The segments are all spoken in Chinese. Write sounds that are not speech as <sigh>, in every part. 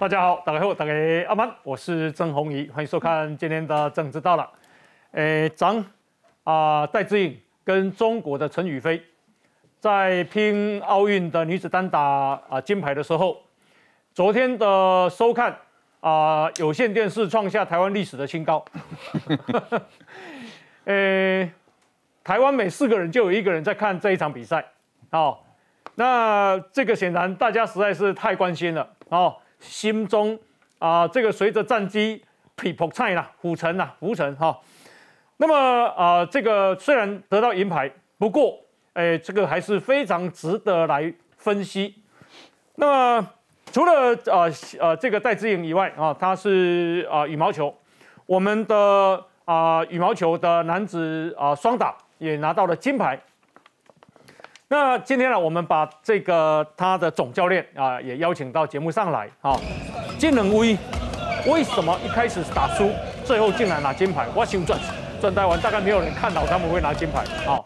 大家好，大家好，大家阿曼，我是郑红怡，欢迎收看今天的政治到了。诶，张啊，戴志颖跟中国的陈雨菲在拼奥运的女子单打啊金牌的时候，昨天的收看啊，有线电视创下台湾历史的新高。<laughs> 诶，台湾每四个人就有一个人在看这一场比赛。哦，那这个显然大家实在是太关心了哦，心中啊，这个随着战机劈破菜啦，虎城啦，浮沉哈。那么啊，这个虽然得到银牌，不过哎，这个还是非常值得来分析。那么除了啊呃这个戴资颖以外啊，他是啊羽毛球，我们的啊羽毛球的男子啊双打也拿到了金牌。那今天呢，我们把这个他的总教练啊也邀请到节目上来啊。金能威为什么一开始打输，最后竟然拿金牌？我想转转台湾大概没有人看到他们会拿金牌啊。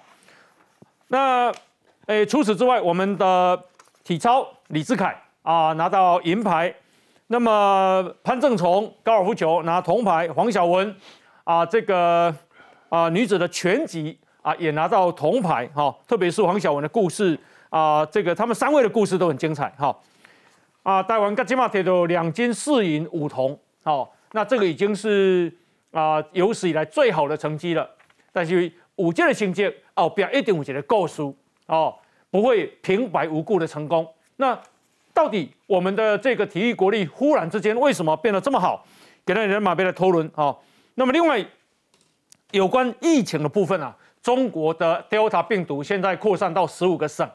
那诶，除此之外，我们的体操李志凯啊拿到银牌，那么潘正崇高尔夫球拿铜牌，黄晓雯啊这个啊女子的拳击。啊，也拿到铜牌哈，特别是黄晓雯的故事啊，这个他们三位的故事都很精彩哈。啊，台湾跟金马铁都两金四银五铜，好，那这个已经是啊有史以来最好的成绩了。但是五届的新届哦，表一点五届的够输哦，不会平白无故的成功。那到底我们的这个体育国力忽然之间为什么变得这么好？给了人马杯的头轮啊。那么另外有关疫情的部分啊。中国的 Delta 病毒现在扩散到十五个省，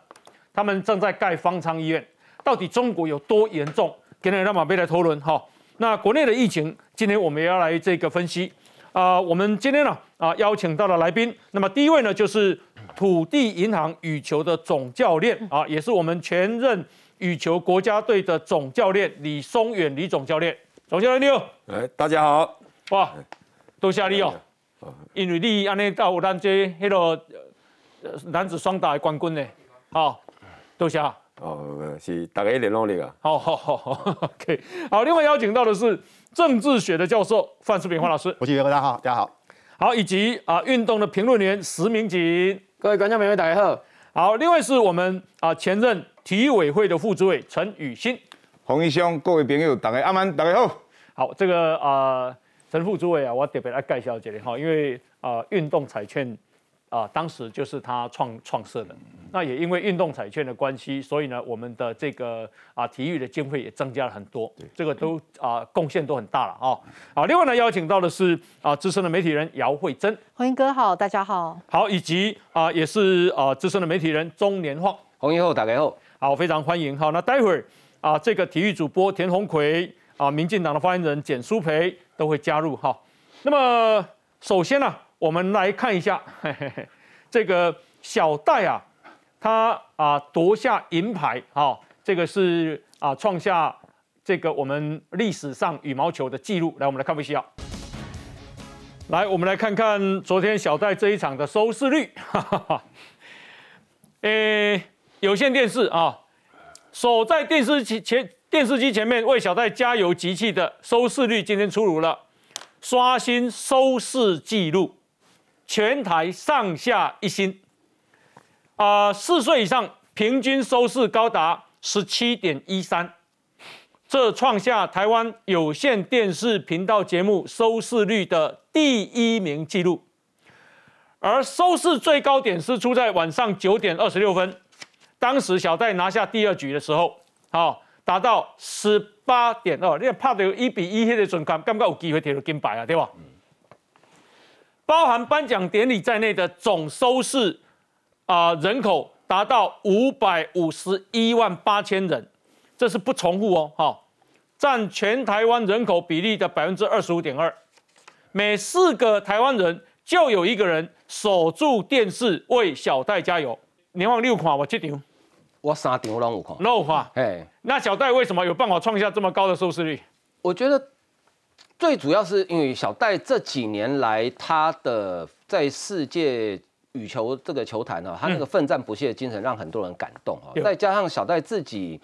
他们正在盖方舱医院。到底中国有多严重？给你让马贝来讨论哈。那国内的疫情，今天我们也要来这个分析啊。我们今天呢啊邀请到了来宾，那么第一位呢就是土地银行羽球的总教练啊，也是我们前任羽球国家队的总教练李松远李总教练。总教练你好，哎，大家好，哇，多谢你哦。因为你安尼到咱这迄个男子双打的冠军呢，好，多谢。哦，是大家联络你啊。好好好，OK。好，另外邀请到的是政治学的教授范世平范老师。我是袁大家好，大家好。好，以及啊运动的评论员石明景。各位观众朋友大家好。好，另外是我们啊前任体育委会的副主委陈宇新。洪医兄，各位朋友大家阿曼大家好。好，这个啊。陈副主委啊，我特别来介绍一下哈，因为啊，运动彩券啊，当时就是他创创设的。那也因为运动彩券的关系，所以呢，我们的这个啊，体育的经费也增加了很多。这个都啊，贡献都很大了啊。好，另外呢，邀请到的是啊，资深的媒体人姚慧珍。洪英哥好，大家好。好，以及啊，也是啊，资深的媒体人钟年晃。洪英后大家好。好，非常欢迎。好，那待会儿啊，这个体育主播田红奎啊，民进党的发言人简淑培。都会加入哈。那么首先呢，我们来看一下这个小戴啊，他啊夺下银牌啊，这个是啊创下这个我们历史上羽毛球的记录。来，我们来看一下。来，我们来看看昨天小戴这一场的收视率。诶，有线电视啊，守在电视机前。电视机前面为小戴加油集气的收视率今天出炉了，刷新收视纪录，全台上下一心。啊，四岁以上平均收视高达十七点一三，这创下台湾有线电视频道节目收视率的第一名纪录。而收视最高点是出在晚上九点二十六分，当时小戴拿下第二局的时候，好。达到十八点二，你拍到一比一迄个准感，感觉有机会摕到金牌啊，对吧？包含颁奖典礼在内的总收视啊人口达到五百五十一万八千人，这是不重复哦，哈，占全台湾人口比例的百分之二十五点二，每四个台湾人就有一个人守住电视为小戴加油。年望六款我这场。我三场拢有看，有看。哎，那小戴为什么有办法创下这么高的收视率？我觉得最主要是因为小戴这几年来他的在世界羽球这个球坛哦，他那个奋战不懈的精神让很多人感动哦。再加上小戴自己，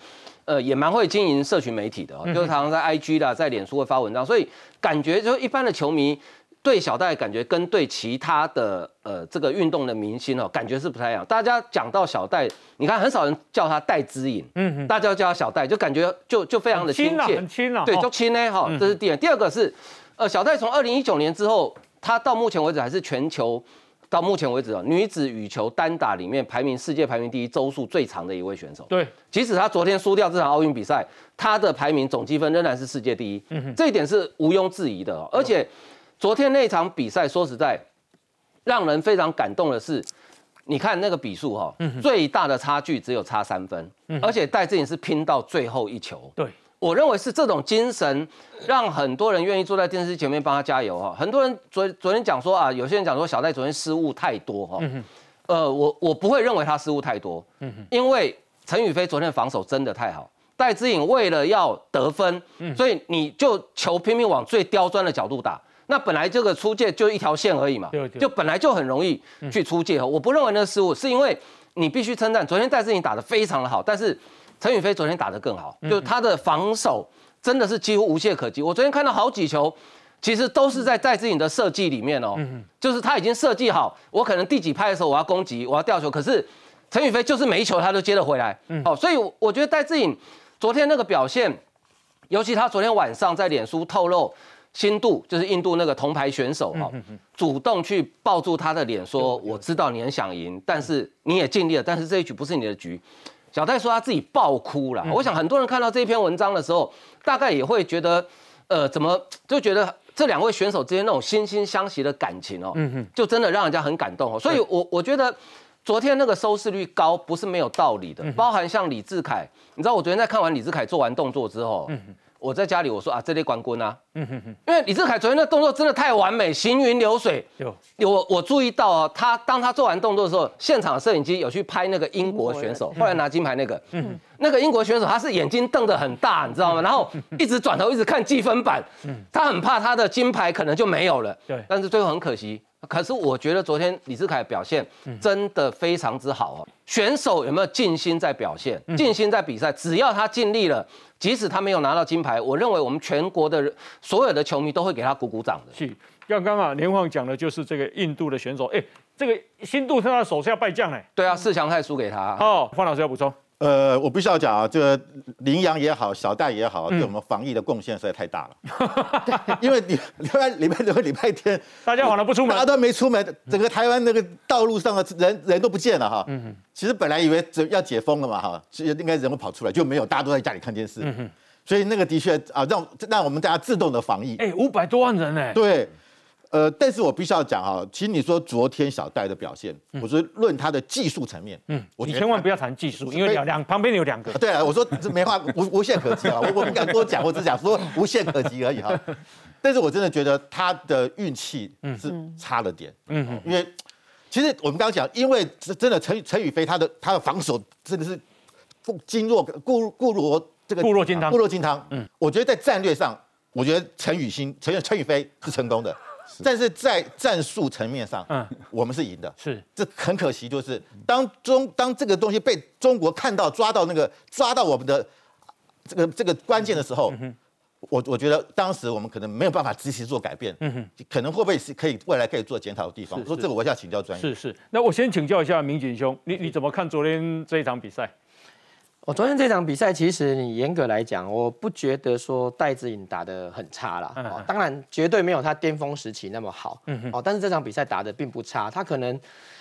呃，也蛮会经营社群媒体的，就是常常在 IG 啦，在脸书会发文章，所以感觉就一般的球迷对小戴感觉跟对其他的呃这个运动的明星哦，感觉是不太一样。大家讲到小戴，你看很少人叫他戴之颖，嗯，大家叫他小戴，就感觉就就非常的亲切，很亲了，对，就亲呢哈。这是第二，第二个是，呃，小戴从二零一九年之后，他到目前为止还是全球。到目前为止啊，女子羽球单打里面排名世界排名第一周数最长的一位选手。对，即使他昨天输掉这场奥运比赛，他的排名总积分仍然是世界第一。嗯哼，这一点是毋庸置疑的。而且昨天那场比赛，说实在，让人非常感动的是，你看那个比数哈，最大的差距只有差三分，而且戴志颖是拼到最后一球。对。我认为是这种精神，让很多人愿意坐在电视机前面帮他加油哈。很多人昨昨天讲说啊，有些人讲说小戴昨天失误太多哈。呃，我我不会认为他失误太多，因为陈宇飞昨天防守真的太好。戴志颖为了要得分，所以你就球拼命往最刁钻的角度打，那本来这个出界就一条线而已嘛，就本来就很容易去出界。我不认为那失误，是因为你必须称赞昨天戴志颖打得非常的好，但是。陈宇飞昨天打得更好，就他的防守真的是几乎无懈可击。我昨天看到好几球，其实都是在戴志颖的设计里面哦，就是他已经设计好，我可能第几拍的时候我要攻击，我要吊球，可是陈宇飞就是每一球他都接得回来。哦，所以我觉得戴志颖昨天那个表现，尤其他昨天晚上在脸书透露，新度就是印度那个铜牌选手哈，主动去抱住他的脸说：“我知道你很想赢，但是你也尽力了，但是这一局不是你的局。”小戴说他自己爆哭了，我想很多人看到这篇文章的时候，大概也会觉得，呃，怎么就觉得这两位选手之间那种惺惺相惜的感情哦，就真的让人家很感动哦。所以，我我觉得昨天那个收视率高不是没有道理的，包含像李志凯，你知道我昨天在看完李志凯做完动作之后。我在家里，我说啊，这类关棍啊，嗯哼哼，因为李志凯昨天那动作真的太完美，行云流水。有，我我注意到哦，他当他做完动作的时候，现场摄影机有去拍那个英国选手，后来拿金牌那个，嗯，那个英国选手他是眼睛瞪得很大，你知道吗？然后一直转头一直看积分板，嗯，他很怕他的金牌可能就没有了。对，但是最后很可惜。可是我觉得昨天李志凯表现真的非常之好哦。选手有没有尽心在表现，尽心在比赛？只要他尽力了。即使他没有拿到金牌，我认为我们全国的所有的球迷都会给他鼓鼓掌的。是，刚刚啊，连晃讲的就是这个印度的选手，哎，这个新度是他手下败将哎。对啊，四强赛输给他。哦，范老师要补充。呃，我必须要讲啊，这个羚羊也好，小戴也好，对我们防疫的贡献实在太大了。<laughs> 因为你 <laughs> 礼拜礼拜六、礼拜天，大家反而不出门，大家都没出门，整个台湾那个道路上的人人都不见了哈。嗯其实本来以为要解封了嘛哈，其实应该人会跑出来，就没有，大家都在家里看电视。嗯所以那个的确啊，让让我们大家自动的防疫。哎，五百多万人呢。对。呃，但是我必须要讲哈，其实你说昨天小戴的表现，我说论他的技术层面，嗯，我你千万不要谈技术，因为两两旁边有两个。对啊，我说这没话无无限可及啊，我我不敢多讲，我只讲说 <laughs> 无限可及而已哈。但是我真的觉得他的运气是差了点，嗯，因为其实我们刚刚讲，因为真的陈陈宇飞他的他的防守真的是经若固固若这个固若金汤，固若金汤。嗯，我觉得在战略上，我觉得陈宇欣陈陈宇飞是成功的。但是在战术层面上，嗯，我们是赢的，是。这很可惜，就是当中当这个东西被中国看到抓到那个抓到我们的这个这个关键的时候，我我觉得当时我们可能没有办法及时做改变，嗯哼，可能会不会是可以未来可以做检讨的地方？说这个我要请教专业。是是，那我先请教一下民警兄，你你怎么看昨天这一场比赛？我昨天这场比赛，其实你严格来讲，我不觉得说戴志颖打得很差啦。哦，当然绝对没有他巅峰时期那么好。嗯哦，但是这场比赛打得并不差，他可能，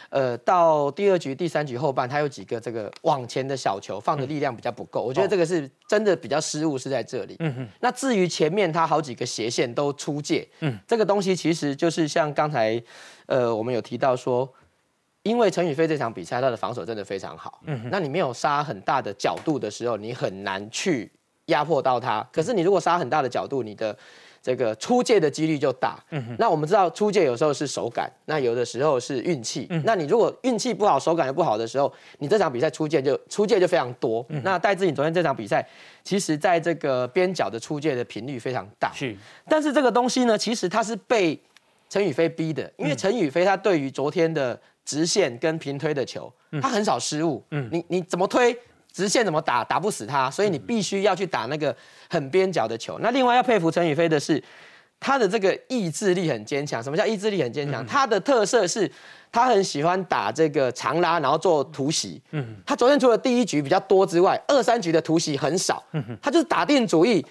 呃，到第二局、第三局后半，他有几个这个往前的小球放的力量比较不够，我觉得这个是真的比较失误是在这里。嗯哼。那至于前面他好几个斜线都出界，嗯，这个东西其实就是像刚才，呃，我们有提到说。因为陈宇飞这场比赛他的防守真的非常好，嗯，那你没有杀很大的角度的时候，你很难去压迫到他。可是你如果杀很大的角度，你的这个出界的几率就大。嗯那我们知道出界有时候是手感，那有的时候是运气。嗯，那你如果运气不好，手感又不好的时候，你这场比赛出界就出界就非常多。嗯，那戴志颖昨天这场比赛，其实在这个边角的出界的频率非常大。是，但是这个东西呢，其实它是被陈宇飞逼的，因为陈宇飞他对于昨天的。直线跟平推的球，他很少失误。嗯，你你怎么推直线怎么打打不死他，所以你必须要去打那个很边角的球。那另外要佩服陈宇飞的是，他的这个意志力很坚强。什么叫意志力很坚强？他的特色是，他很喜欢打这个长拉，然后做突袭。嗯，他昨天除了第一局比较多之外，二三局的突袭很少。嗯他就是打定主意。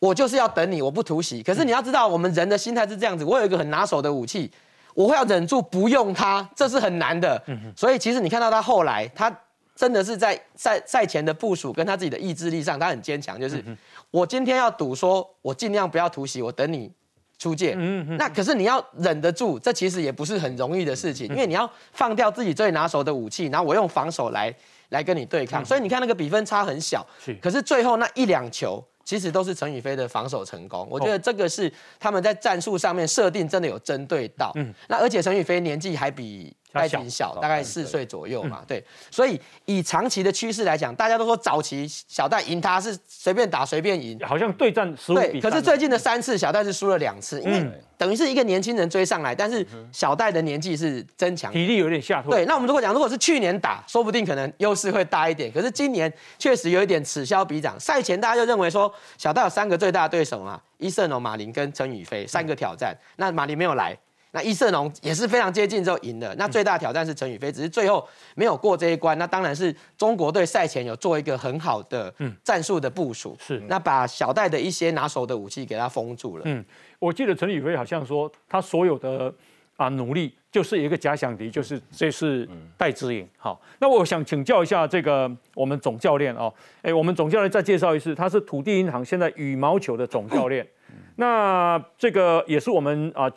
我就是要等你，我不突袭。可是你要知道，我们人的心态是这样子。我有一个很拿手的武器，我会要忍住不用它，这是很难的。所以其实你看到他后来，他真的是在赛赛前的部署跟他自己的意志力上，他很坚强。就是我今天要赌，说我尽量不要突袭，我等你出界。那可是你要忍得住，这其实也不是很容易的事情，因为你要放掉自己最拿手的武器，然后我用防守来来跟你对抗。所以你看那个比分差很小，可是最后那一两球。其实都是陈宇飞的防守成功，我觉得这个是他们在战术上面设定真的有针对到。嗯，那而且陈宇飞年纪还比。戴志颖小，大概四岁左右嘛，对，所以以长期的趋势来讲，大家都说早期小戴赢他是随便打随便赢，好像对战十五比可是最近的三次小戴是输了两次，因为等于是一个年轻人追上来，但是小戴的年纪是增强，体力有点下退。对，那我们如果讲，如果是去年打，说不定可能优势会大一点，可是今年确实有一点此消彼长。赛前大家就认为说小戴有三个最大的对手嘛，伊瑟农、马林跟陈宇飞三个挑战，那马林没有来。那易色龙也是非常接近之后赢了，那最大挑战是陈宇飞，只是最后没有过这一关。那当然是中国队赛前有做一个很好的战术的部署，是那把小戴的一些拿手的武器给他封住了。嗯，我记得陈宇飞好像说他所有的啊努力就是一个假想敌，就是这是戴之颖。好，那我想请教一下这个我们总教练哦，哎，我们总教练再介绍一次，他是土地银行现在羽毛球的总教练，<clears throat> 那这个也是我们啊。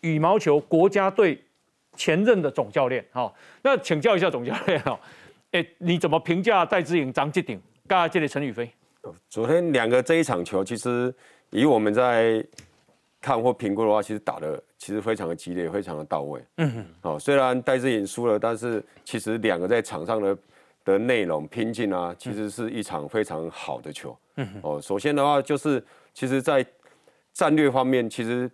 羽毛球国家队前任的总教练，哈，那请教一下总教练哦，哎，你怎么评价戴志颖、张继鼎、刚这里陈宇飞？昨天两个这一场球，其实以我们在看或评估的话，其实打的其实非常的激烈，非常的到位。嗯哼，哦，虽然戴志颖输了，但是其实两个在场上的的内容拼劲啊，其实是一场非常好的球。嗯哼，哦，首先的话就是，其实在战略方面，其实。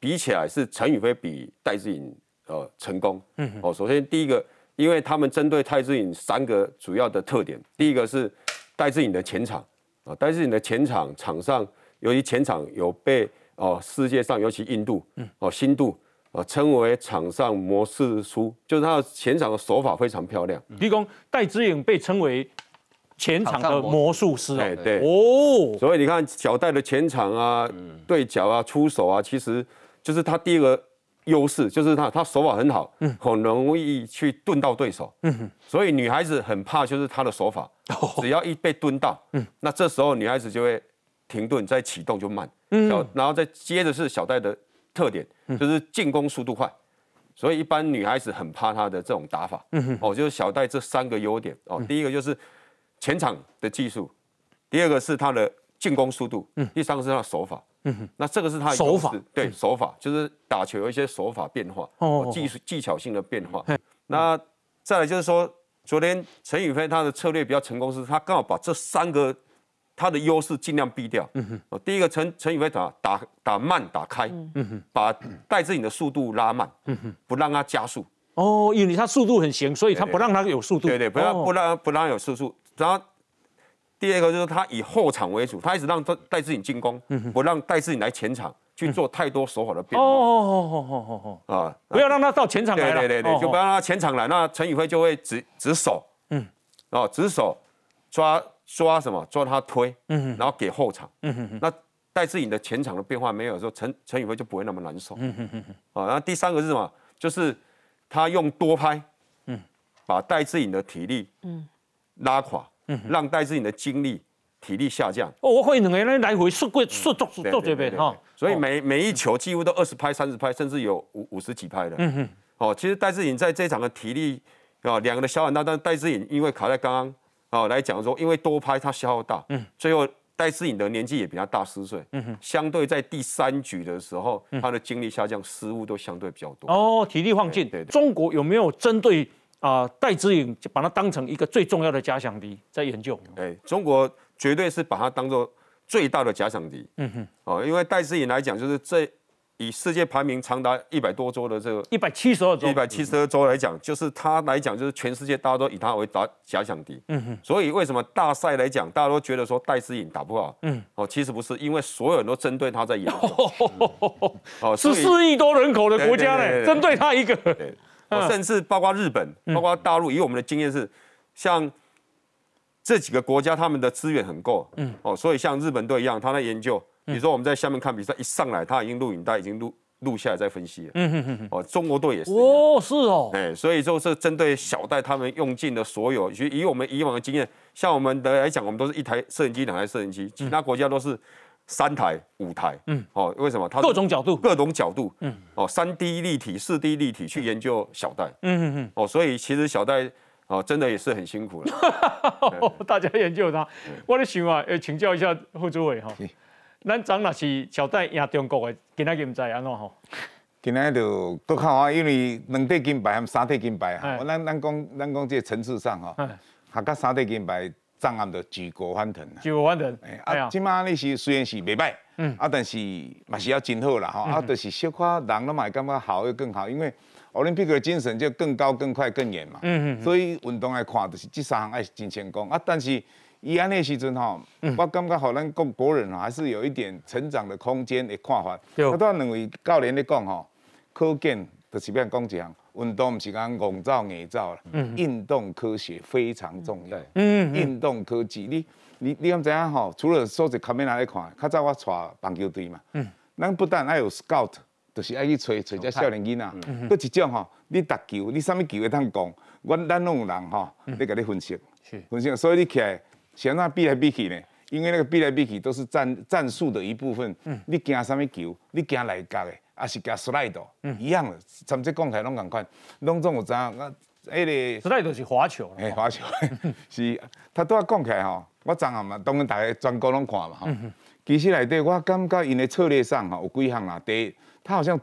比起来是陈宇飞比戴志颖呃成功，嗯。哦，首先第一个，因为他们针对戴志颖三个主要的特点，第一个是戴志颖的前场。啊，戴志颖的前场场上，由于前场有被哦世界上尤其印度，嗯。哦新度啊称为场上魔术书，就是他的前场的手法非常漂亮。立功戴志颖被称为前场的魔术师，哎对。哦，所以你看小戴的前场啊，对角啊出手啊，其实。就是他第一个优势，就是他他手法很好，嗯，很容易去顿到对手，嗯所以女孩子很怕就是他的手法，只要一被蹲到，嗯，那这时候女孩子就会停顿，再启动就慢，嗯，然后再接着是小戴的特点，就是进攻速度快，所以一般女孩子很怕他的这种打法，嗯哦，就是小戴这三个优点，哦，第一个就是前场的技术，第二个是他的进攻速度，嗯，第三个是他的手法。嗯哼那这个是他的手法，对手法就是打球有一些手法变化，哦，技术技巧性的变化。那再来就是说，昨天陈宇飞他的策略比较成功，是他刚好把这三个他的优势尽量避掉。嗯哼，哦，第一个陈陈宇飞打打打慢打开，嗯哼，把戴志颖的速度拉慢，嗯哼，不让他加速。哦，因为他速度很行，所以他不让他有速度。对对，不让不让不让有速度，然后。第二个就是他以后场为主，他一直让戴戴志颖进攻，不让戴志颖来前场去做太多手法的变化。哦哦哦哦哦啊！不要让他到前场来对对对，就不要让他前场来，那陈宇辉就会直直手，嗯，哦，直手抓抓什么？抓他推，嗯然后给后场，嗯哼那戴志颖的前场的变化没有的时候，陈陈宇辉就不会那么难受。嗯哼哼哼。啊，然后第三个是什么？就是他用多拍，嗯，把戴志颖的体力，嗯，拉垮。让戴志颖的精力、体力下降。哦，我会两个人来回速过速做做这边哈。所以每每一球几乎都二十拍、三十拍，甚至有五五十几拍的。嗯哼。哦，其实戴志颖在这场的体力啊，两个的消耗大，但戴志颖因为卡在刚刚啊来讲说，因为多拍他消耗大。嗯。最后戴志颖的年纪也比他大十岁。嗯哼。相对在第三局的时候，他的精力下降，失误都相对比较多。哦，体力放尽。对。中国有没有针对？啊，戴之颖就把它当成一个最重要的假想敌在研究。哎，中国绝对是把它当做最大的假想敌。嗯哼，哦，因为戴之颖来讲，就是这以世界排名长达一百多周的这个一百七十二周一，百七十二周来讲，就是他来讲，就是全世界大家都以他为打假想敌。嗯哼。所以为什么大赛来讲，大家都觉得说戴资颖打不好？嗯。哦，其实不是，因为所有人都针对他在研究。<laughs> 哦，十所以四亿多人口的国家呢，对对对对针对他一个。甚至包括日本，包括大陆，以我们的经验是，像这几个国家，他们的资源很够，嗯，哦，所以像日本队一样，他在研究，比如说我们在下面看比赛，一上来他已经录影带已经录录下来在分析了，嗯哼哼，哦，中国队也是，哦，是哦，哎，所以就是针对小戴他们用尽了所有，以以我们以往的经验，像我们的来讲，我们都是一台摄影机、两台摄影机，其他国家都是三台、五台，嗯，哦，为什么？它各种角度。各种角度，嗯，哦，三 D 立体、四 D 立体去研究小戴，嗯嗯嗯，哦，所以其实小戴哦，真的也是很辛苦了。<laughs> 大家研究他。我在想啊，呃，请教一下副主委哈，咱长若是小戴赢中国的，今仔日唔知安怎吼？今仔就搁看啊，因为两块金牌含三块金牌哎。啊，咱咱讲咱讲这个层次上吼，哎，下甲三块金牌涨暗就举国欢腾举国欢腾，哎啊，即马你是虽然是袂歹，嗯，啊，但是嘛是要真好啦吼，啊，就是小可人都嘛会感觉好又更好，因为奥林匹克精神就更高、更快、更远嘛，嗯嗯，所以运动来看，就是这三项爱是真成功。啊，但是。伊安尼时阵吼，我感觉互咱国国人吼还是有一点成长的空间的看法。对。我当认为教练咧讲吼，可见就是变讲一项，运动不是讲戆走硬走啦，运动科学非常重要。嗯运动科技，你你你敢知影吼？除了数一卡面来看，较早我带棒球队嘛，嗯，咱不但爱有 scout，就是爱去找找只少年囡仔，嗯。搁一种吼，你打球，你啥物球会通讲，阮咱拢有人吼，咧甲你分析，嗯是。分析，所以你起来，想那比来比去呢？因为那个比来比去都是战战术的一部分。嗯你惊啥物球？你惊内角的，还是惊 slide？嗯一样的，咱们这讲起来拢共款，拢总有知影。啊，迄个。实在就是滑球了。嘿，滑球 <laughs> 是，他拄仔讲起来吼，我昨下嘛，当然大家全国拢看嘛吼。其实内底我感觉因的策略上吼有几项啦。第一，他好像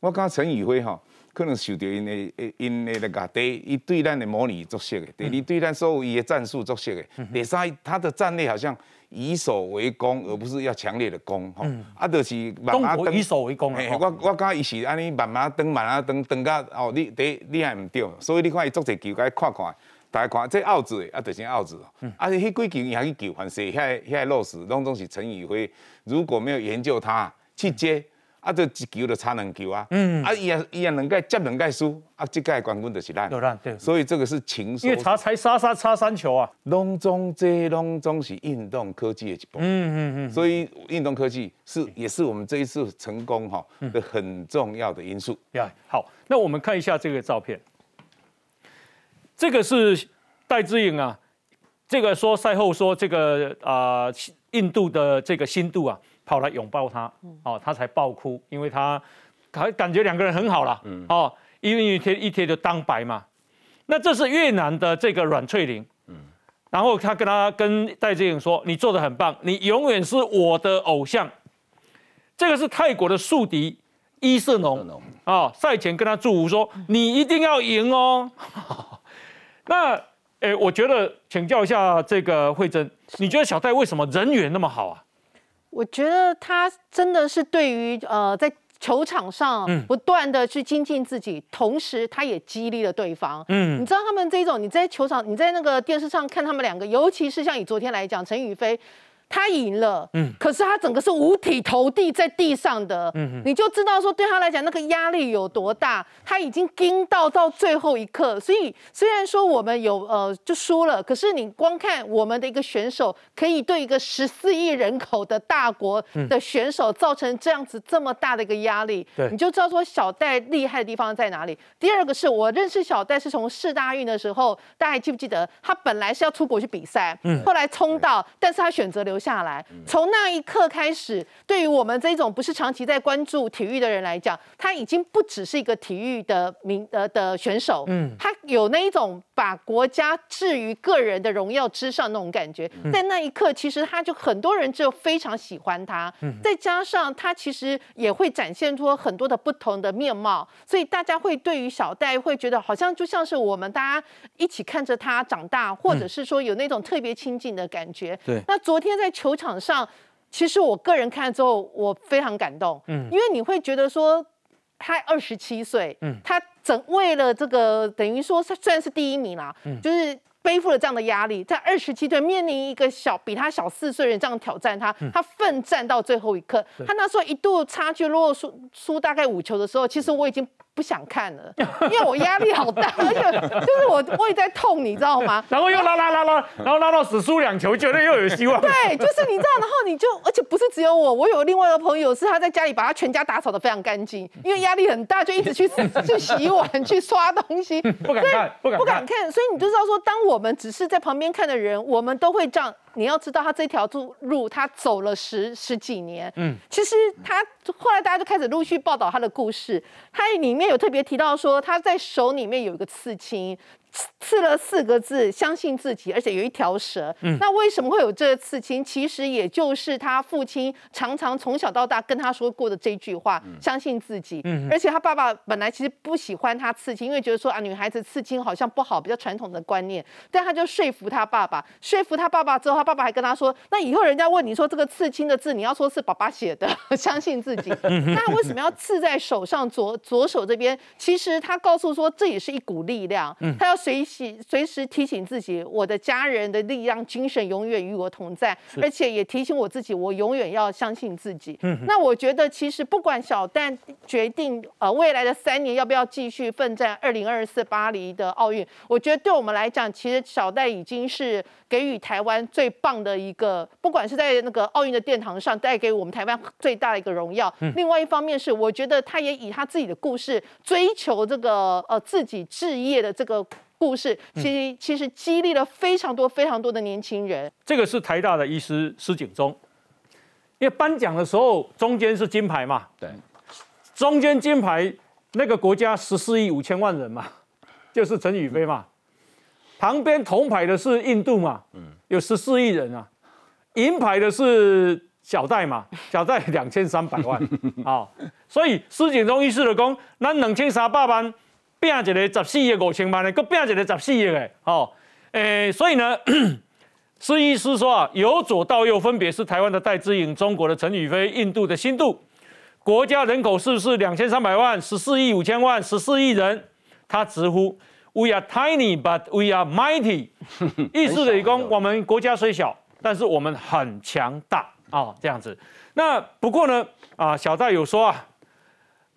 我感觉陈宇辉吼，可能受到因的因的那个第一，伊对咱的模拟作息的；第二，对咱所有伊的战术作息的；第三，他的战略好像以守为攻，而不是要强烈的攻吼。啊，就是慢慢登以守为攻啊嘿我我感觉伊是安尼慢慢登，慢慢登，登到哦，你第一你还毋对，所以你看伊足侪球，甲伊看看，大家看这奥子的，啊，就是奥子。啊，迄几球伊还去救，反正遐遐落实，拢总是陈宇辉。如果没有研究他去接，啊，这一球就差两球啊。嗯。啊，伊也伊也两届接两届输，啊，这届冠军就是咱有。咱对，所以这个是情因为差才杀杀差三球啊。拢总这拢总是运动科技的一部分。嗯嗯嗯，所以运动科技是也是我们这一次成功哈的很重要的因素。呀，好，那我们看一下这个照片，这个是戴志颖啊，这个说赛后说这个啊、呃印度的这个新度啊跑来拥抱他，哦，他才爆哭，因为他感感觉两个人很好啦，哦，因为一天一天就当白嘛。那这是越南的这个阮翠玲，然后他跟他跟戴志颖说：“你做的很棒，你永远是我的偶像。”这个是泰国的宿敌伊瑟农农啊，赛前跟他祝福说：“你一定要赢哦。<laughs> ”那，诶，我觉得请教一下这个慧珍，你觉得小戴为什么人缘那么好啊？我觉得他真的是对于呃在球场上嗯不断的去精进自己，同时他也激励了对方。嗯你知道他们这种，你在球场，你在那个电视上看他们两个，尤其是像以昨天来讲，陈宇飞。他赢了，嗯，可是他整个是五体投地在地上的，嗯，你就知道说对他来讲那个压力有多大。他已经盯到到最后一刻，所以虽然说我们有呃就输了，可是你光看我们的一个选手可以对一个十四亿人口的大国的选手造成这样子这么大的一个压力，对。你就知道说小戴厉害的地方在哪里。第二个是我认识小戴是从世大运的时候，大家还记不记得他本来是要出国去比赛，后来冲到，但是他选择留下来。从那一刻开始，对于我们这种不是长期在关注体育的人来讲，他已经不只是一个体育的名呃的选手，嗯，他有那一种把国家置于个人的荣耀之上那种感觉。在那一刻，其实他就很多人就非常喜欢他，再加上他其实也会展现出很多的不同的面貌，所以大家会对于小戴会觉得好像就像是我们大家一起看着他长大，或者是说有那种特别亲近的感觉。对那昨天在球场上。其实我个人看了之后，我非常感动，嗯，因为你会觉得说他二十七岁，嗯，他整为了这个等于说他虽然是第一名啦，嗯，就是背负了这样的压力，在二十七岁面临一个小比他小四岁的人这样挑战他，他奋战到最后一刻，他那时候一度差距如果输输大概五球的时候，其实我已经。不想看了，<laughs> 因为我压力好大，而且 <laughs> 就是我胃在痛，你知道吗？<laughs> 然后又拉拉拉拉，然后拉到死输两球，觉得又有希望。对，就是你知道，然后你就，而且不是只有我，我有另外一个朋友是他在家里把他全家打扫的非常干净，因为压力很大，就一直去去洗碗、去刷东西，不敢看，不敢不敢看。所以你就知道说，当我们只是在旁边看的人，我们都会这样。你要知道，他这条路路他走了十十几年。嗯，其实他后来大家就开始陆续报道他的故事。他里面有特别提到说，他在手里面有一个刺青。刺了四个字，相信自己，而且有一条蛇。嗯，那为什么会有这个刺青？其实也就是他父亲常常从小到大跟他说过的这句话：相信自己。嗯，而且他爸爸本来其实不喜欢他刺青，因为觉得说啊，女孩子刺青好像不好，比较传统的观念。但他就说服他爸爸，说服他爸爸之后，他爸爸还跟他说：那以后人家问你说这个刺青的字，你要说是爸爸写的，<laughs> 相信自己。那为什么要刺在手上左左手这边？其实他告诉说，这也是一股力量。嗯，他要。随时随时提醒自己，我的家人的力量、精神永远与我同在，而且也提醒我自己，我永远要相信自己。嗯，那我觉得其实不管小戴决定呃未来的三年要不要继续奋战二零二四巴黎的奥运，我觉得对我们来讲，其实小戴已经是给予台湾最棒的一个，不管是在那个奥运的殿堂上带给我们台湾最大的一个荣耀。另外一方面是，我觉得他也以他自己的故事追求这个呃自己置业的这个。故事其实其实激励了非常多非常多的年轻人。这个是台大的医师施景忠，因为颁奖的时候中间是金牌嘛，对，中间金牌那个国家十四亿五千万人嘛，就是陈宇飞嘛，旁边铜牌的是印度嘛，嗯，有十四亿人啊，银牌的是小戴嘛，小戴两千三百万 <laughs> 啊，所以施景忠医师的功，那两千三百万。变一个十四亿五千万的，搁变一个十四亿的，哦，诶，所以呢，<clears throat> 施医师说啊，由左到右分别是台湾的戴资颖、中国的陈宇飞、印度的新度，国家人口是不是两千三百万？十四亿五千万，十四亿人，他直呼 We are tiny, but we are mighty。<laughs> 意思的讲，我们国家虽小，但是我们很强大啊，这样子。那不过呢，啊，小戴有说啊。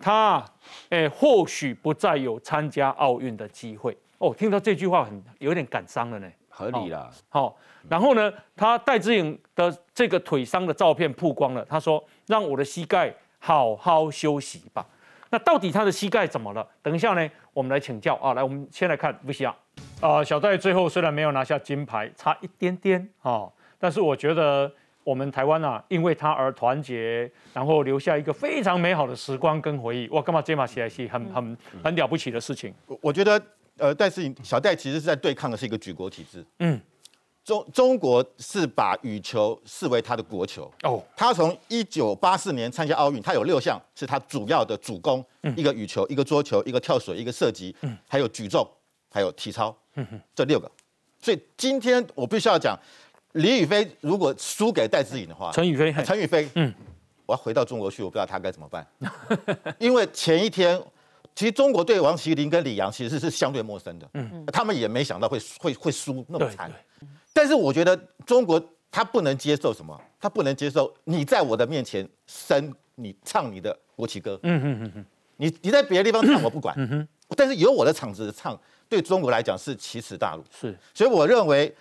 他，诶，或许不再有参加奥运的机会哦。听到这句话很有点感伤了呢。合理啦。好，然后呢，他戴志颖的这个腿伤的照片曝光了。他说：“让我的膝盖好好休息吧。”那到底他的膝盖怎么了？等一下呢，我们来请教啊。来，我们先来看 V C R。啊，小戴最后虽然没有拿下金牌，差一点点啊，但是我觉得。我们台湾啊，因为他而团结，然后留下一个非常美好的时光跟回忆。哇，干嘛这马起来是很很很了不起的事情。我我觉得，呃，但是小戴其实是在对抗的是一个举国体制。嗯，中中国是把羽球视为他的国球。哦，他从一九八四年参加奥运，他有六项是他主要的主攻，一个羽球，一个桌球，一个跳水，一个射击，还有举重，还有体操，这六个。所以今天我必须要讲。李宇飞如果输给戴资颖的话，陈宇飞，陈宇飞，嗯，我要回到中国去，我不知道他该怎么办。因为前一天，其实中国对王麒麟跟李阳其实是相对陌生的，嗯，他们也没想到会会会输那么惨。但是我觉得中国他不能接受什么，他不能接受你在我的面前升你唱你的国旗歌，嗯嗯嗯嗯，你你在别的地方唱我不管，嗯哼，但是有我的场子唱，对中国来讲是奇耻大辱，是，所以我认为。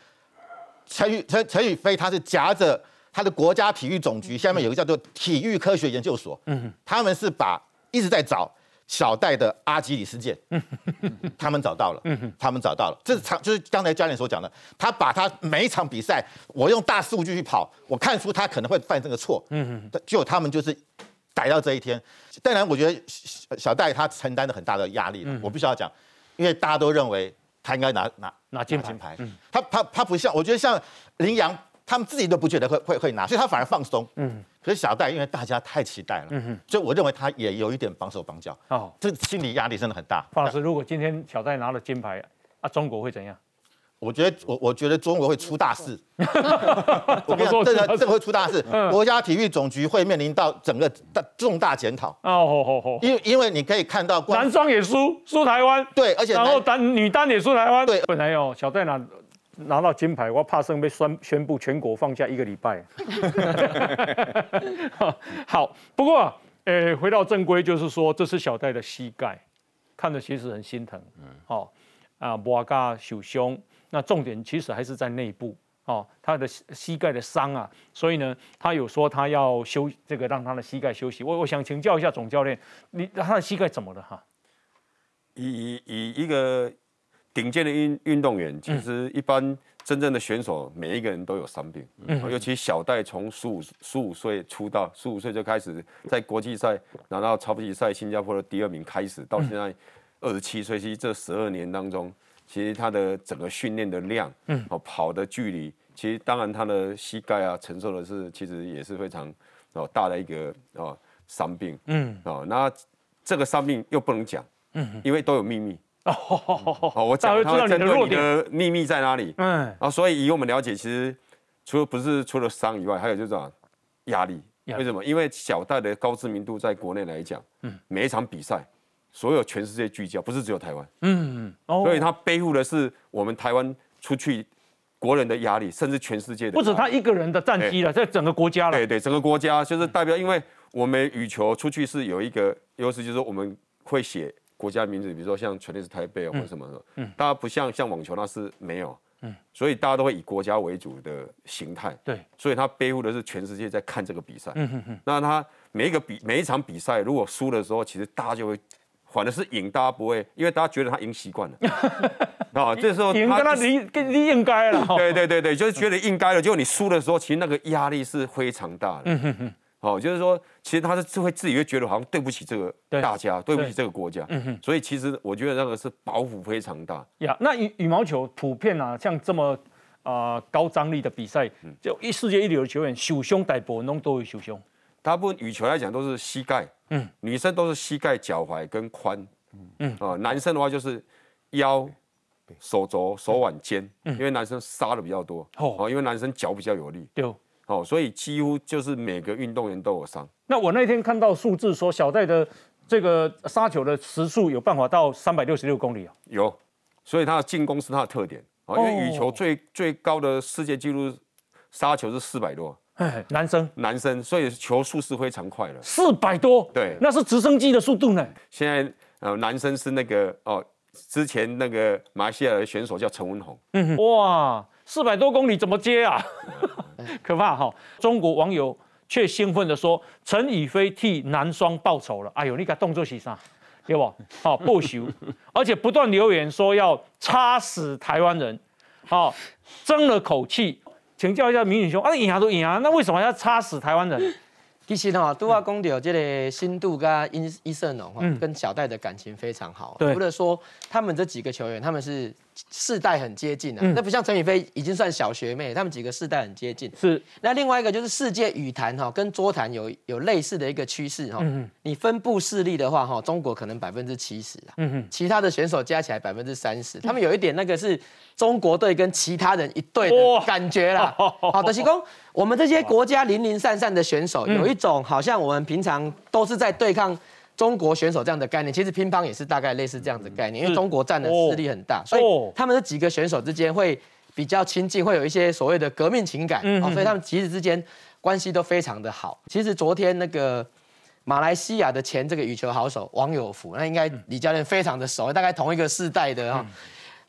陈宇陈陈宇飞，他是夹着他的国家体育总局下面有个叫做体育科学研究所，嗯，他们是把一直在找小戴的阿基里斯腱，嗯，<laughs> 他们找到了，嗯，他们找到了，这是场就是刚才教练所讲的，他把他每一场比赛，我用大数据去跑，我看出他可能会犯这个错，嗯。嗯，就他们就是逮到这一天，当然我觉得小戴他承担了很大的压力，我必须要讲，因为大家都认为。他应该拿拿拿金牌，他他他不像，我觉得像林洋，他们自己都不觉得会会会拿，所以他反而放松。嗯，可是小戴因为大家太期待了，嗯，所以我认为他也有一点绑手绑脚。哦，这心理压力真的很大。方老师，如果今天小戴拿了金牌，啊，中国会怎样？我觉得我我觉得中国会出大事。<laughs> 我跟你说讲，这个这个会出大事。国家体育总局会面临到整个大重大检讨。哦吼吼吼，因为因为你可以看到男双也输输台湾，对，而且然后男单女单也输台湾。对本来哦，小戴拿拿到金牌，我怕生被宣宣布全国放假一个礼拜。<laughs> 好，不过呃，回到正规，就是说这是小戴的膝盖，看着其实很心疼。嗯，好啊，摩嘎受伤，那重点其实还是在内部。哦，他的膝膝盖的伤啊，所以呢，他有说他要休这个让他的膝盖休息。我我想请教一下总教练，你他的膝盖怎么了哈？以以以一个顶尖的运运动员，其实一般真正的选手，每一个人都有伤病，嗯尤其小戴从十五十五岁出道，十五岁就开始在国际赛拿到超级赛新加坡的第二名开始，到现在二十七岁，其实这十二年当中，其实他的整个训练的量，嗯，哦，跑的距离，其实当然他的膝盖啊承受的是其实也是非常哦大的一个哦伤病，嗯，哦，那这个伤病又不能讲，嗯，因为都有秘密。哦，我讲他会针对你的秘密在哪里？嗯，啊所以以我们了解，其实除了不是除了伤以外，还有就是压力。为什么？因为小戴的高知名度在国内来讲，嗯，每一场比赛，所有全世界聚焦，不是只有台湾，嗯，所以他背负的是我们台湾出去国人的压力，甚至全世界的。不止他一个人的战绩了，在整个国家了。对对，整个国家就是代表，因为我们羽球出去是有一个优势，就是我们会写。国家名字，比如说像全力是台北或者什么。的，嗯，大家不像像网球那是没有，嗯，所以大家都会以国家为主的形态，对，所以他背负的是全世界在看这个比赛，嗯哼哼，那他每一个比每一场比赛，如果输的时候，其实大家就会，反而是赢，大家不会，因为大家觉得他赢习惯了，<laughs> 啊，这时候赢跟他你跟你应该了，<laughs> 对对对对，就是觉得应该了，结果你输的时候，其实那个压力是非常大的，嗯哼哼。哦，就是说，其实他是会自己会觉得好像对不起这个大家，对不起这个国家，嗯哼。所以其实我觉得那个是包袱非常大。呀，那羽羽毛球普遍啊，像这么啊高张力的比赛，就一世界一流的球员，手胸大部分都都有手胸。大部分羽球来讲都是膝盖，嗯，女生都是膝盖、脚踝跟髋，嗯啊，男生的话就是腰、手肘、手腕、肩，因为男生杀的比较多，哦，因为男生脚比较有力。对。哦，所以几乎就是每个运动员都有伤。那我那天看到数字说，小戴的这个杀球的时速有办法到三百六十六公里啊？有，所以他的进攻是他的特点啊。因为羽球最最高的世界纪录杀球是四百多，哎，男生男生，所以球速是非常快的，四百多，对，那是直升机的速度呢。现在呃，男生是那个哦，之前那个马来西亚的选手叫陈文宏，嗯，哇，四百多公里怎么接啊？<laughs> 可怕哈！中国网友却兴奋的说：“陈宇飞替男双报仇了。”哎呦，你看动作是啥？对不？好不朽，<laughs> 而且不断留言说要插死台湾人，好争了口气。请教一下明宇兄，啊，赢啊都赢啊，那为什么要插死台湾人？其实哈，都要讲到这个新度跟伊伊瑟农哈，跟小戴的感情非常好。除了说他们这几个球员，他们是。世代很接近啊，那不像陈宇飞已经算小学妹，他们几个世代很接近。是，那另外一个就是世界羽坛哈，跟桌坛有有类似的一个趋势哈。你分布势力的话哈，中国可能百分之七十啊，其他的选手加起来百分之三十，他们有一点那个是中国队跟其他人一队的感觉啦。<laughs> 好的，西公，我们这些国家零零散散的选手，有一种好像我们平常都是在对抗。中国选手这样的概念，其实乒乓也是大概类似这样的概念，因为中国占的势力很大，所以他们这几个选手之间会比较亲近，会有一些所谓的革命情感，所以他们其实之间关系都非常的好。其实昨天那个马来西亚的前这个羽球好手王友福，那应该李教练非常的熟，大概同一个世代的哈。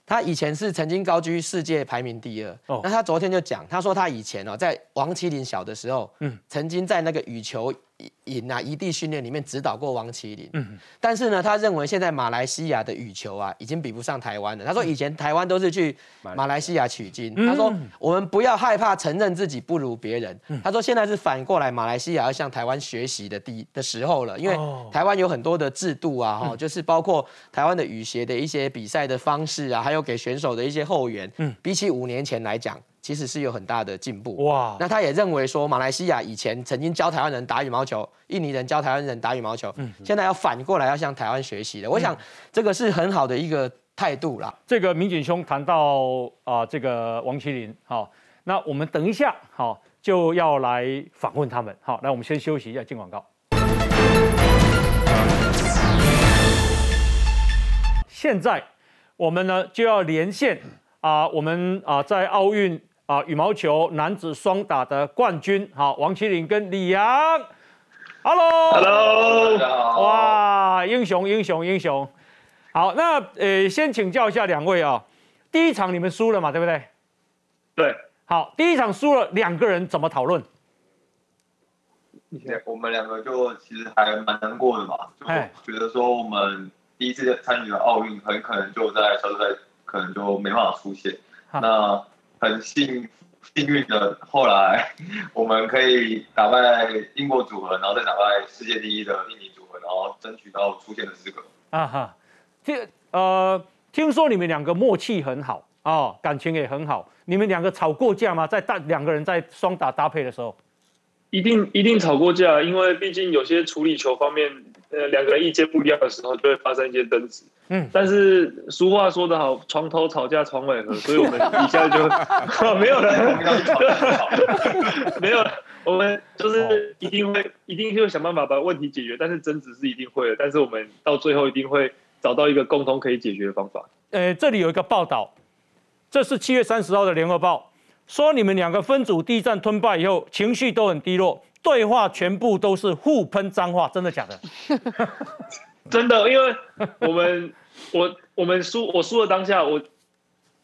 他以前是曾经高居世界排名第二，那他昨天就讲，他说他以前哦在王麒麟小的时候，嗯，曾经在那个羽球。营啊，异地训练里面指导过王麒麟，嗯，但是呢，他认为现在马来西亚的羽球啊，已经比不上台湾了。他说以前台湾都是去马来西亚。取经，他说我们不要害怕承认自己不如别人。他说现在是反过来，马来西亚要向台湾学习的第的时候了，因为台湾有很多的制度啊，哈，就是包括台湾的羽协的一些比赛的方式啊，还有给选手的一些后援，嗯，比起五年前来讲。其实是有很大的进步哇！那他也认为说，马来西亚以前曾经教台湾人打羽毛球，印尼人教台湾人打羽毛球，嗯，现在要反过来要向台湾学习的。我想这个是很好的一个态度啦。这个民警兄谈到啊、这个王麒麟，好，那我们等一下好就要来访问他们，好，那我们先休息一下，进广告。现在我们呢就要连线啊、我们啊、在奥运啊、羽毛球男子双打的冠军，好，王麒麟跟李阳，Hello，Hello，哇，英雄英雄英雄，好，那呃先请教一下两位啊，第一场你们输了嘛，对不对？对，好，第一场输了，两个人怎么讨论？我们两个就其实还蛮难过的吧，哎。就觉得说我们第一次参与了奥运，很可能就在小组赛可能就没办法出现。那很幸幸运的，后来我们可以打败英国组合，然后再打败世界第一的印尼组合，然后争取到出线的资格。啊哈，这呃，听说你们两个默契很好哦，感情也很好。你们两个吵过架吗？在大两个人在双打搭配的时候，一定一定吵过架，因为毕竟有些处理球方面，呃，两个人意见不一样的时候，就会发生一些争执。嗯但是俗话说得好，床头吵架床尾和，所以我们一下就 <laughs> 没有了，没有了。我们就是一定会一定会想办法把问题解决，但是争执是一定会的，但是我们到最后一定会找到一个共同可以解决的方法。呃，这里有一个报道，这是七月三十号的联合报，说你们两个分组第一战吞败以后，情绪都很低落，对话全部都是互喷脏话，真的假的？<laughs> 真的，因为我们 <laughs> 我我们输我输了当下，我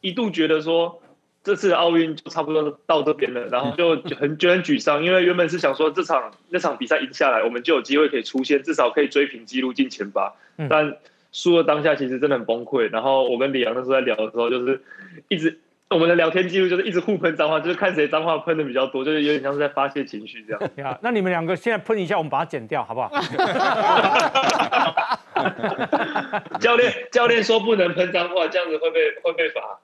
一度觉得说这次奥运就差不多到这边了，然后就就很就很沮丧，因为原本是想说这场那场比赛赢下来，我们就有机会可以出现，至少可以追平纪录进前八，嗯但输了当下其实真的很崩溃。然后我跟李阳那时候在聊的时候，就是一直。我们的聊天记录就是一直互喷脏话，就是看谁脏话喷的比较多，就是有点像是在发泄情绪这样。呀，那你们两个现在喷一下，我们把它剪掉，好不好？<laughs> 教练教练说不能喷脏话，这样子会被会被罚。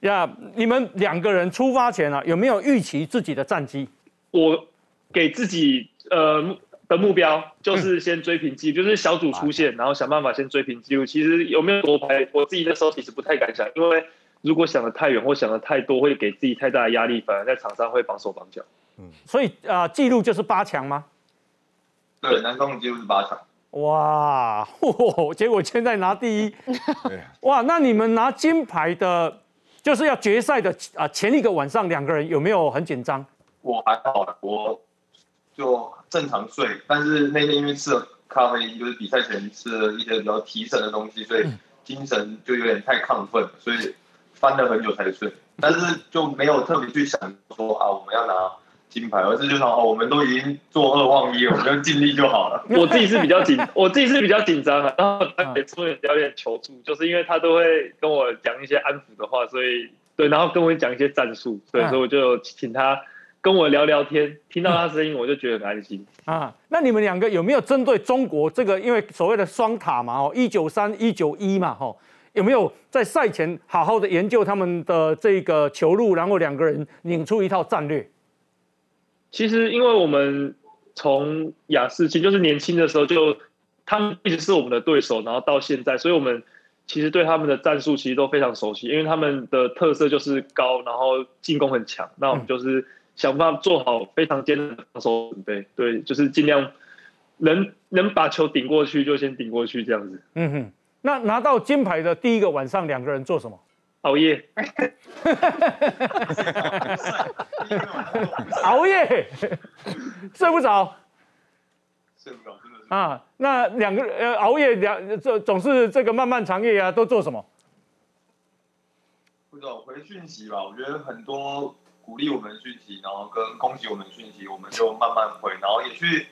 <laughs> 呀，你们两个人出发前啊，有没有预期自己的战绩？我给自己呃目的目标就是先追平纪录，就是小组出线，然后想办法先追平纪录。其实有没有夺牌，我自己那时候其实不太敢想，因为如果想的太远或想的太多，会给自己太大的压力，反而在场上会绑手绑脚。嗯所以啊，记录就是八强吗？对，南方的记录是八强。哇，嚯结果现在拿第一，哇，那你们拿金牌的，就是要决赛的啊前一个晚上，两个人有没有很紧张？我还好，我就正常睡，但是那天因为吃了咖啡因，就是比赛前吃了一些比较提神的东西，所以精神就有点太亢奋，所以翻了很久才睡。但是就没有特别去想说啊，我们要拿金牌，而是就想哦，我们都已经做二忘一，我们就尽力就好了。<laughs> 我自己是比较紧，<laughs> 我自己是比较紧张的。然后他给苏远教练求助，就是因为他都会跟我讲一些安抚的话，所以对，然后跟我讲一些战术，所以我就请他跟我聊聊天，听到他声音我就觉得很安心。啊，那你们两个有没有针对中国这个，因为所谓的双塔嘛，哦，一九三、一九一嘛，吼，有没有在赛前好好的研究他们的这个球路，然后两个人拧出一套战略？其实因为我们从亚视期就是年轻的时候就他们一直是我们的对手，然后到现在，所以我们其实对他们的战术其实都非常熟悉，因为他们的特色就是高，然后进攻很强。那我们就是想办法做好非常艰难的防守准备，对，就是尽量能能把球顶过去就先顶过去这样子。嗯哼，那拿到金牌的第一个晚上，两个人做什么？熬夜，<laughs> 熬夜，睡不着睡不着，真的是。啊。那两个呃熬夜两这总是这个漫漫长夜啊，都做什么？不知道回讯息吧，我觉得很多鼓励我们的讯息，然后跟恭喜我们的讯息，我们就慢慢回，然后也去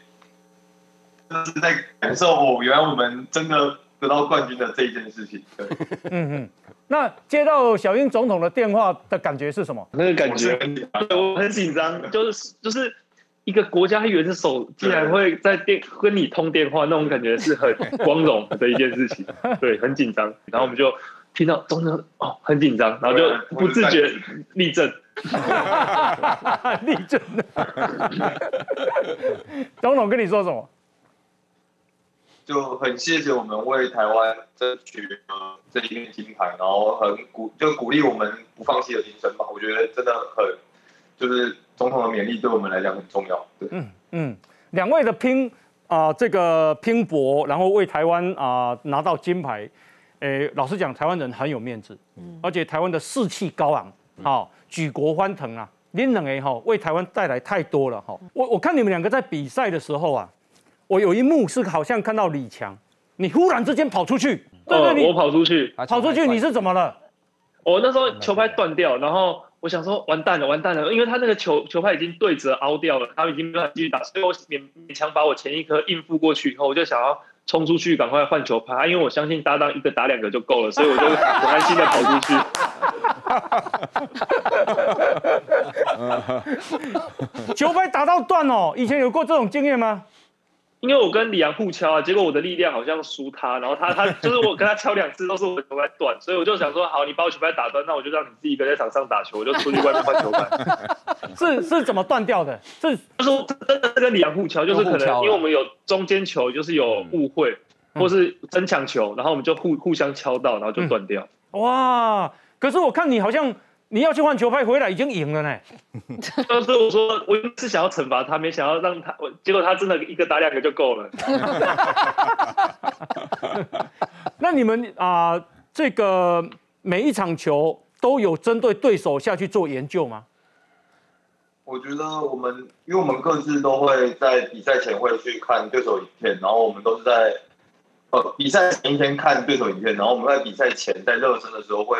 就是在感受哦，原来我们真的得到冠军的这一件事情。对，<laughs> 嗯嗯，那接到小英总统的电话的感觉是什么？那个感觉很紧张对我很紧张，就是就是一个国家元首竟然会在电跟你通电话，那种感觉是很光荣的一件事情，<laughs> 对，很紧张。然后我们就听到总统哦，很紧张，然后就不自觉立正。<laughs> 立正。总统跟你说什么？就很谢谢我们为台湾争取了这一面金牌，然后很鼓就鼓励我们不放弃的精神吧。我觉得真的很就是总统的勉励对我们来讲很重要。对，嗯嗯，两位的拼啊、这个拼搏，然后为台湾啊、拿到金牌，诶，老实讲，台湾人很有面子，而且台湾的士气高昂，好、举国欢腾啊！您两个哈为台湾带来太多了哈。我我看你们两个在比赛的时候啊，我有一幕是好像看到李强，你忽然之间跑出去，对对，我跑出去，跑出去，你是怎么了？我那时候球拍断掉，然后我想说完蛋了，完蛋了，因为他那个球球拍已经对折凹掉了，他已经没办法继续打，所以我勉勉强把我前一颗应付过去以后，我就想要冲出去赶快换球拍，因为我相信搭档一个打两个就够了，所以我就很安心的跑出去。<laughs> 球拍打到断哦，以前有过这种经验吗？因为我跟李阳互敲啊，结果我的力量好像输他，然后他他就是我跟他敲两次都是我的球拍断，所以我就想说，好，你把我球拍打断，那我就让你自己一个在场上打球，我就出去外面换球拍。<laughs> 是是怎么断掉的？是 <laughs> 就是真的是跟李阳互敲，就是可能因为我们有中间球，就是有误会，或是争抢球，然后我们就互互相敲到，然后就断掉。哇！可是我看你好像你要去换球拍回来已经赢了呢。<laughs> 就是我说我是想要惩罚他，没想要让他，我结果他真的一个打两个就够了。<laughs> 那你们啊、这个每一场球都有针对对手下去做研究吗？我觉得我们因为我们各自都会在比赛前会去看对手影片，然后我们都是在呃比赛前一天看对手影片，然后我们在比赛前在热身的时候会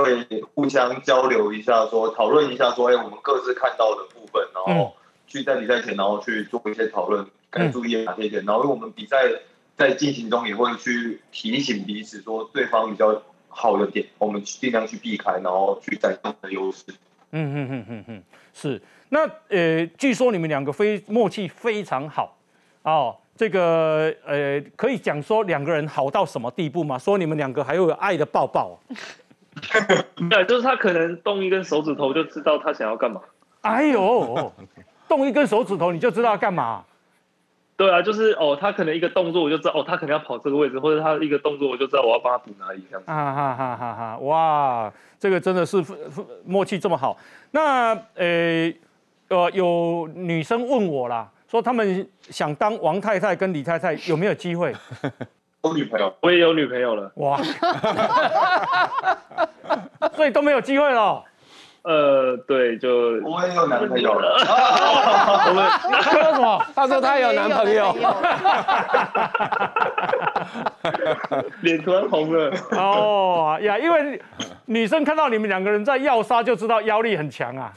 会互相交流一下说讨论一下说，哎，我们各自看到的部分，然后去在比赛前然后去做一些讨论，该注意哪些点，然后我们比赛在进行中也会去提醒彼此说对方比较好的点，我们尽量去避开，然后去展现我们的优势。嗯嗯嗯嗯嗯，是。那呃，据说你们两个非默契非常好哦。这个呃，可以讲说两个人好到什么地步吗？说你们两个还有爱的抱抱。<laughs> 对，就是他可能动一根手指头就知道他想要干嘛。哎呦，动一根手指头你就知道要干嘛。对啊，就是哦，他可能一个动作我就知道哦，他可能要跑这个位置，或者他一个动作我就知道我要帮他补哪里这样子。啊哈哈哈哈！哇，这个真的是默契这么好。那呃呃，有女生问我啦，说他们想当王太太跟李太太，有没有机会？有女朋友，我也有女朋友了，哇，<laughs> 所以都没有机会了。呃，对，就我也有男朋友了。我们他说什么？<laughs> 他说他有男朋友，<laughs> 脸突然红了。哦呀，因为女生看到你们两个人在要杀，就知道腰力很强啊。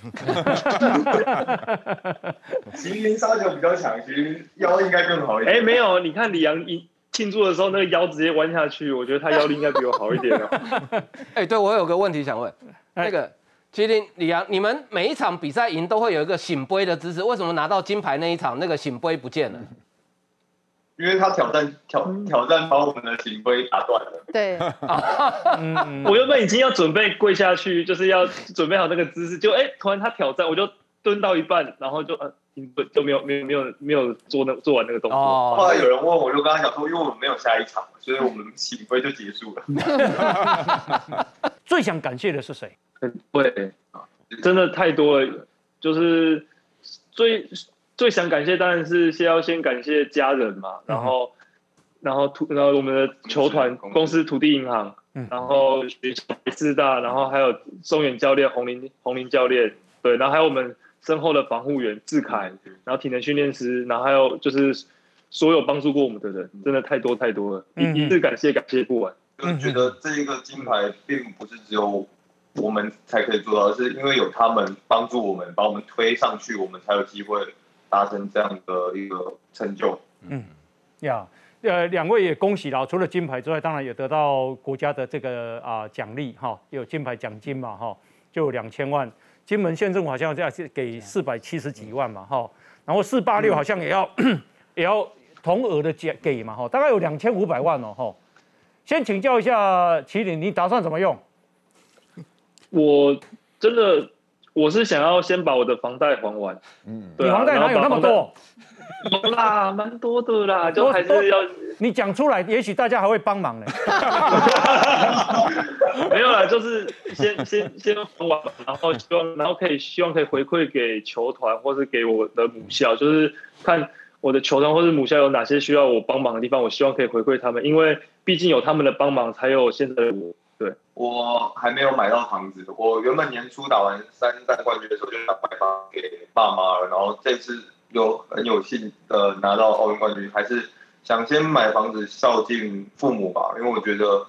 麒麟杀球比较强，其实腰应该更好一点。哎，没有，你看李阳一庆祝的时候，那个腰直接弯下去，我觉得他腰力应该比我好一点哦。<laughs> 哎，对我有个问题想问，哎那个麒麟李阳，你们每一场比赛赢都会有一个醒杯的姿势，为什么拿到金牌那一场那个醒杯不见了？<laughs> 因为他挑战挑挑战把我们的行规打断了。对，<laughs> 嗯，我原本已经要准备跪下去，就是要准备好那个姿势，就哎，突然他挑战，我就蹲到一半，然后就呃，就没有没有没有没有做那做完那个动作。后哦，来有人问我，我就跟他讲说，因为我们没有下一场，所以我们起飞就结束了。<laughs> 最想感谢的是谁？对，真的太多了，就是最最想感谢当然是先要先感谢家人嘛，然后然后土然后我们的球团公司公司土地银行，然后学校北师大，然后还有松远教练洪林洪林教练，对，然后还有我们身后的防护员志凯，然后体能训练师，然后还有就是所有帮助过我们的人，真的太多太多了，嗯一一次感谢感谢不完。就觉得这一个金牌并不是只有我们才可以做到，是因为有他们帮助我们，把我们推上去，我们才有机会达成这样的一个成就。嗯呀，呃，两位也恭喜了，除了金牌之外，当然也得到国家的这个啊、奖励哈，有金牌奖金嘛哈，就有两千万。金门县政府好像要给四百七十几万嘛哈，然后四八六好像也要、<clears throat> 也要同额的给给嘛哈，大概有两千五百万哦哈。先请教一下麒麟，你打算怎么用？我真的，我是想要先把我的房贷还完。嗯，你房贷哪有那么多？有啦，蛮多的啦，就还是要 <laughs> 你讲出来，也许大家还会帮忙呢。<laughs> 没有啦，就是先先先还完，然后希望，然后可以希望可以回馈给球团，或是给我的母校，就是看我的球团或是母校有哪些需要我帮忙的地方，我希望可以回馈他们，因为毕竟有他们的帮忙，才有现在的我。对我还没有买到房子，我原本年初打完三战冠军的时候就想买房给爸妈了，然后这次有很有幸的拿到奥运冠军，还是想先买房子孝敬父母吧，因为我觉得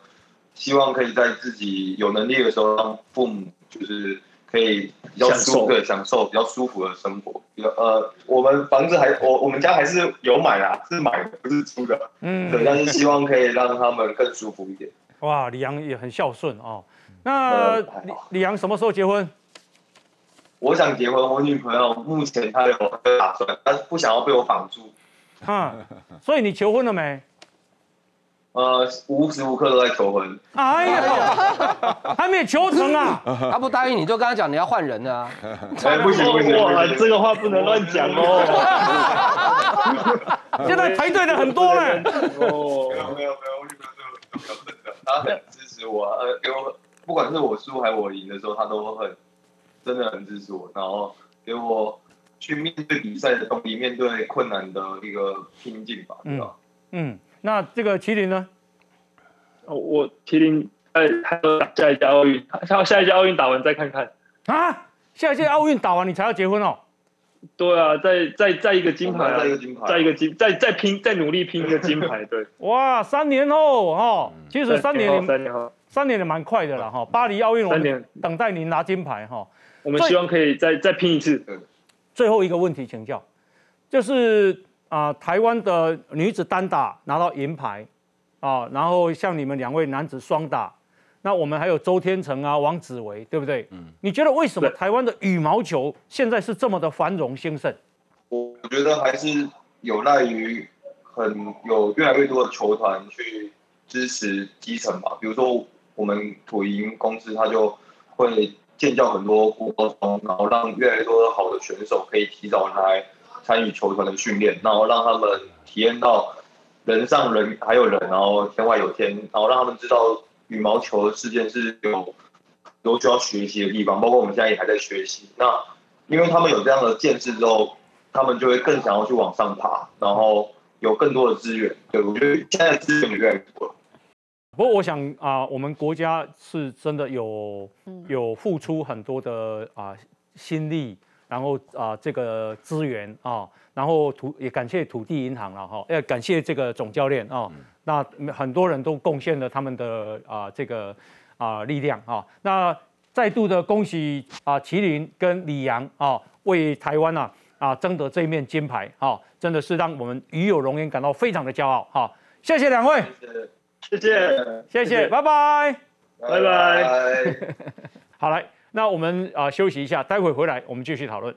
希望可以在自己有能力的时候让父母就是可以比较舒服、享受比较舒服的生活。呃，我们房子还我我们家还是有买啦，是买的不是租的，嗯，对，但是希望可以让他们更舒服一点。哇，李阳也很孝顺哦。那李李阳什么时候结婚？我想结婚，我女朋友目前她有打算，但是不想要被我绑住。哈，所以你求婚了没？呃，无时无刻都在求婚。哎呀，<laughs> 还没求成啊！他不答应你就跟他讲你要换人啊。<laughs> 哎，不行不行，哇，这个话不能乱讲哦。<laughs> 现在排队的很多嘞。哦，没有没有没有，我女朋友比较真的，她很支持我，呃，给我不管是我输还是我赢的时候，他都很。真的很支持我，然后给我去面对比赛的动力，面对困难的一个拼劲吧，对吧？嗯，那这个麒麟呢？哦，我麒麟哎，还有下一届奥运，下下一届奥运打完再看看啊！下一届奥运打完你才要结婚哦？对啊，再再再一个金牌，再一个金牌，再一个金，再再拼，再努力拼一个金牌，对。<laughs> 哇，三年后哦，其实三年，三年后，三年也蛮快的了哈。巴黎奥运，三年等待您拿金牌哈。我们希望可以再再拼一次。最后一个问题请教，就是啊，台湾的女子单打拿到银牌啊，然后像你们两位男子双打，那我们还有周天成啊、王子维，对不对？嗯。你觉得为什么台湾的羽毛球现在是这么的繁荣兴盛？我觉得还是有赖于很有越来越多的球团去支持基层吧。比如说我们土银公司，它就会。建教很多国中，然后让越来越多的好的选手可以提早来参与球团的训练，然后让他们体验到人上人还有人，然后天外有天，然后让他们知道羽毛球的事件是有有需要学习的地方，包括我们现在也还在学习。那因为他们有这样的见识之后，他们就会更想要去往上爬，然后有更多的资源。对我觉得现在资源越来越多了。不过我想啊，我们国家是真的有有付出很多的啊心力，然后啊这个资源啊，然后土也感谢土地银行了哈，要感谢这个总教练啊，那很多人都贡献了他们的啊这个啊力量啊，那再度的恭喜啊麒麟跟李阳啊为台湾啊啊争得这一面金牌啊，真的是让我们与有荣焉感到非常的骄傲哈，谢谢两位。谢谢，谢谢，拜拜，拜拜。<laughs> 好来，那我们啊休息一下，待会回来我们继续讨论。